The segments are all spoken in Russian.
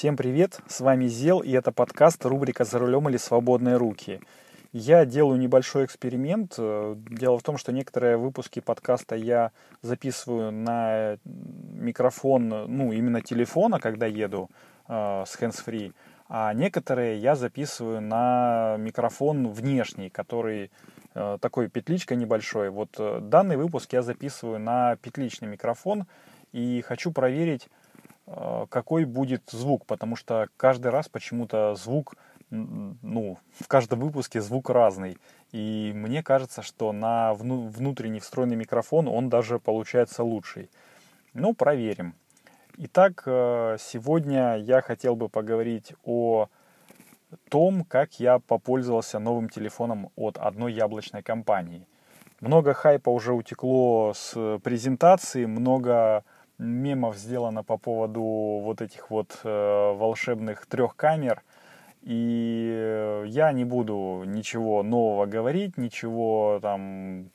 Всем привет, с вами Зел, и это подкаст рубрика «За рулем или свободные руки». Я делаю небольшой эксперимент. Дело в том, что некоторые выпуски подкаста я записываю на микрофон, ну, именно телефона, когда еду э, с hands-free, а некоторые я записываю на микрофон внешний, который э, такой петличка небольшой. Вот э, данный выпуск я записываю на петличный микрофон и хочу проверить, э, какой будет звук, потому что каждый раз почему-то звук ну, в каждом выпуске звук разный. И мне кажется, что на внутренний встроенный микрофон он даже получается лучший. Ну, проверим. Итак, э, сегодня я хотел бы поговорить о том, как я попользовался новым телефоном от одной яблочной компании. Много хайпа уже утекло с презентации, много мемов сделано по поводу вот этих вот э, волшебных трех камер – и я не буду ничего нового говорить, ничего там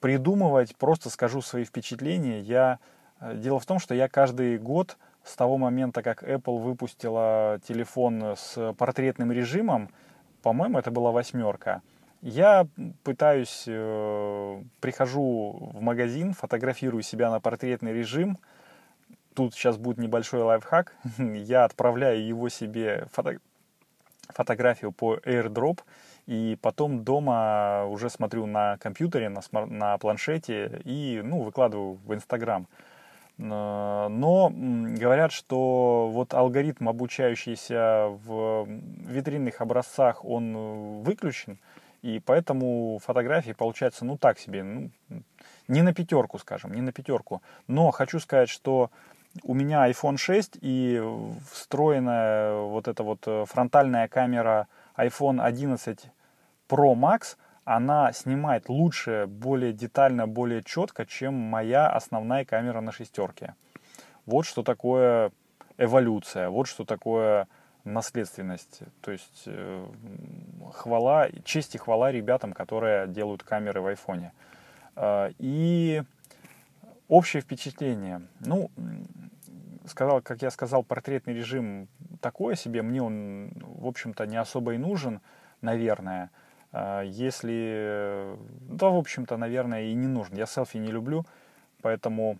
придумывать, просто скажу свои впечатления. Я... Э, дело в том, что я каждый год с того момента, как Apple выпустила телефон с портретным режимом, по-моему, это была восьмерка, я пытаюсь, э, прихожу в магазин, фотографирую себя на портретный режим, тут сейчас будет небольшой лайфхак. Я отправляю его себе фото... фотографию по AirDrop, и потом дома уже смотрю на компьютере, на, смар... на планшете и ну, выкладываю в Инстаграм. Но говорят, что вот алгоритм, обучающийся в витринных образцах, он выключен, и поэтому фотографии получаются ну так себе, ну, не на пятерку, скажем, не на пятерку. Но хочу сказать, что у меня iPhone 6 и встроенная вот эта вот э, фронтальная камера iPhone 11 Pro Max, она снимает лучше, более детально, более четко, чем моя основная камера на шестерке. Вот что такое эволюция, вот что такое наследственность. То есть э, хвала, честь и хвала ребятам, которые делают камеры в айфоне. Э, и общее впечатление. Ну, сказал, как я сказал, портретный режим такое себе, мне он, в общем-то, не особо и нужен, наверное. А, если, да, в общем-то, наверное, и не нужен. Я селфи не люблю, поэтому,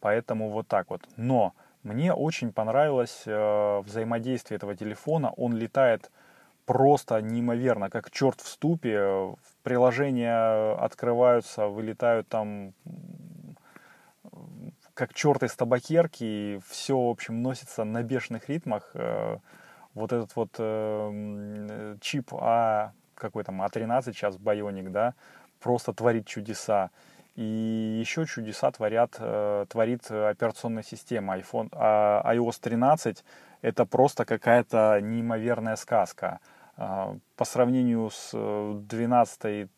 поэтому вот так вот. Но мне очень понравилось э, взаимодействие этого телефона. Он летает просто неимоверно, как черт в ступе. Приложения открываются, вылетают там как черт из табакерки, и все, в общем, носится на бешеных ритмах. Э, вот этот вот э, чип А, какой там, А13 сейчас, Байоник, да, просто творит чудеса. И еще чудеса творят, э, творит операционная система iPhone, а iOS 13 это просто какая-то неимоверная сказка. По сравнению с 12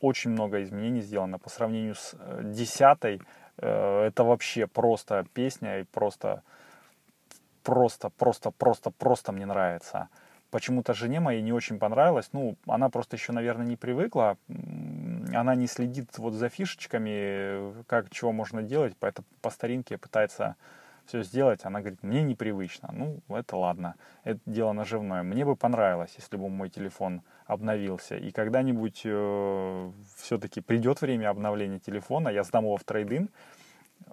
очень много изменений сделано. По сравнению с 10 Э, это вообще просто песня и просто, просто, просто, просто, просто мне нравится. Почему-то жене моей не очень понравилось. Ну, она просто еще, наверное, не привыкла. Она не следит вот за фишечками, как чего можно делать, поэтому по старинке пытается все сделать. Она говорит, мне непривычно. Ну, это ладно, это дело наживное. Мне бы понравилось, если бы мой телефон обновился. И когда-нибудь э, все-таки придет время обновления телефона, я сдам его в трейдинг,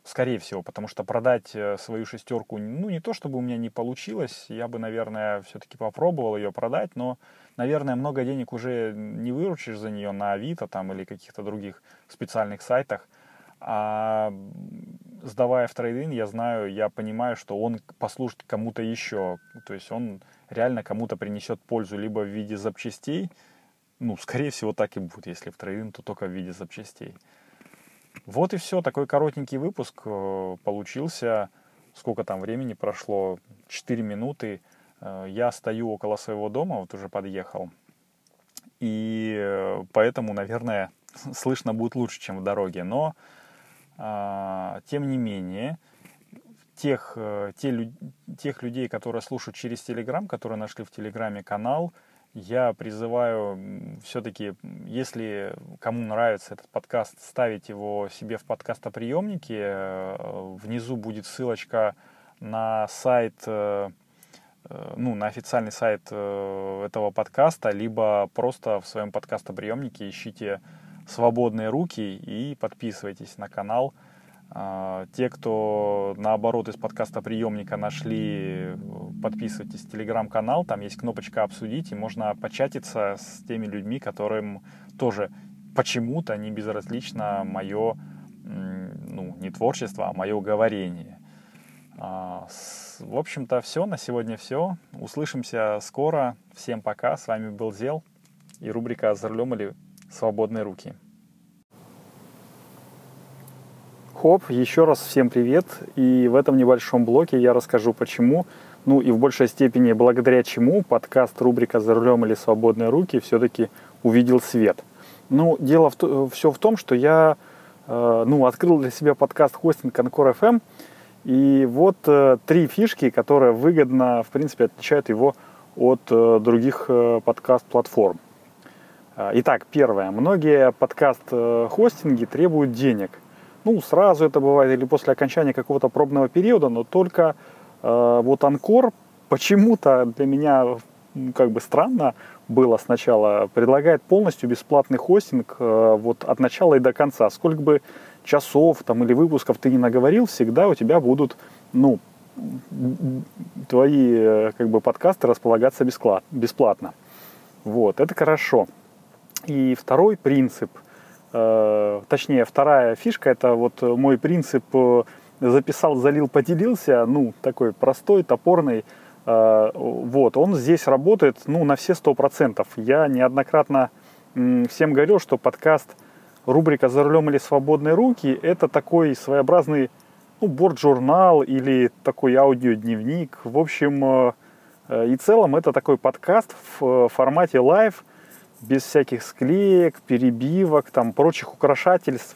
скорее всего, потому что продать э, свою шестерку, ну, не то чтобы у меня не получилось, я бы, наверное, все-таки попробовал ее продать, но, наверное, много денег уже не выручишь за нее на Авито там или каких-то других специальных сайтах. А сдавая в трейдинг, я знаю, я понимаю, что он послужит кому-то еще. То есть он реально кому-то принесет пользу либо в виде запчастей, ну, скорее всего, так и будет. Если в трейдинг, то только в виде запчастей. Вот и все. Такой коротенький выпуск э, получился. Сколько там времени прошло? 4 минуты. Э, я стою около своего дома, вот уже подъехал. И э, поэтому, наверное, слышно будет лучше, чем в дороге. Но а, тем не менее, тех, те, тех людей, которые слушают через Телеграм, которые нашли в Телеграме канал, я призываю все-таки, если кому нравится этот подкаст, ставить его себе в подкастоприемнике. Э, внизу будет ссылочка на сайт, э, э, ну, на официальный сайт этого подкаста, либо просто в своем подкастоприемнике ищите «Свободные руки» и подписывайтесь на канал. Те, кто наоборот из подкаста приемника нашли, подписывайтесь в телеграм-канал, там есть кнопочка «Обсудить», и можно початиться с теми людьми, которым тоже почему-то не безразлично мое, ну, не творчество, а мое говорение. А, в общем-то, все. На сегодня все. Услышимся скоро. Всем пока. С вами был Зел и рубрика «За рулем или свободные руки». Хоп, еще раз всем привет. И в этом небольшом блоке я расскажу, почему, ну и в большей степени благодаря чему подкаст рубрика «За рулем или свободные руки» все-таки увидел свет. Ну, дело в, все в том, что я э, ну, открыл для себя подкаст хостинг Анкор FM, и вот э, три фишки, которые выгодно, в принципе, отличают его от э, других э, подкаст-платформ. Э, итак, первое. Многие подкаст-хостинги требуют денег. Ну, сразу это бывает или после окончания какого-то пробного периода, но только э, вот Анкор почему-то для меня как бы странно было сначала, предлагает полностью бесплатный хостинг э, вот от начала и до конца. Сколько бы часов там или выпусков ты не наговорил, всегда у тебя будут, ну, твои э, как бы подкасты располагаться бесплатно. Вот, это хорошо. И второй принцип, э, точнее, вторая фишка, это вот мой принцип э, записал, залил, поделился, ну, такой простой, топорный, Э, вот, он здесь работает ну, на все сто процентов. Я неоднократно всем говорил, что подкаст рубрика «За рулем или свободные руки» — это такой своеобразный ну, борт-журнал или такой аудиодневник. В общем э, э, и целом это такой подкаст в формате live, без всяких склеек, перебивок, там, прочих украшательств.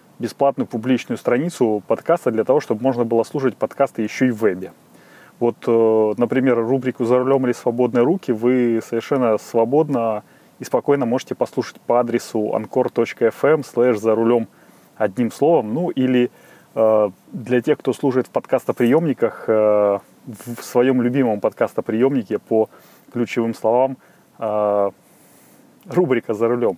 бесплатную публичную страницу подкаста для того, чтобы можно было слушать подкасты еще и в вебе. Вот, э, например, рубрику «За рулем или свободные руки» вы совершенно свободно и спокойно можете послушать по адресу anchor.fm слэш «За рулем» одним словом. Ну или э, для тех, кто служит в подкастоприемниках, э, в своем любимом подкастоприемнике по ключевым словам рубрика «За рулем».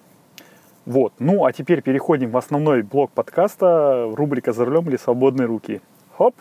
Вот. Ну, а теперь переходим в основной блок подкаста, рубрика «За рулем или свободные руки». Хоп!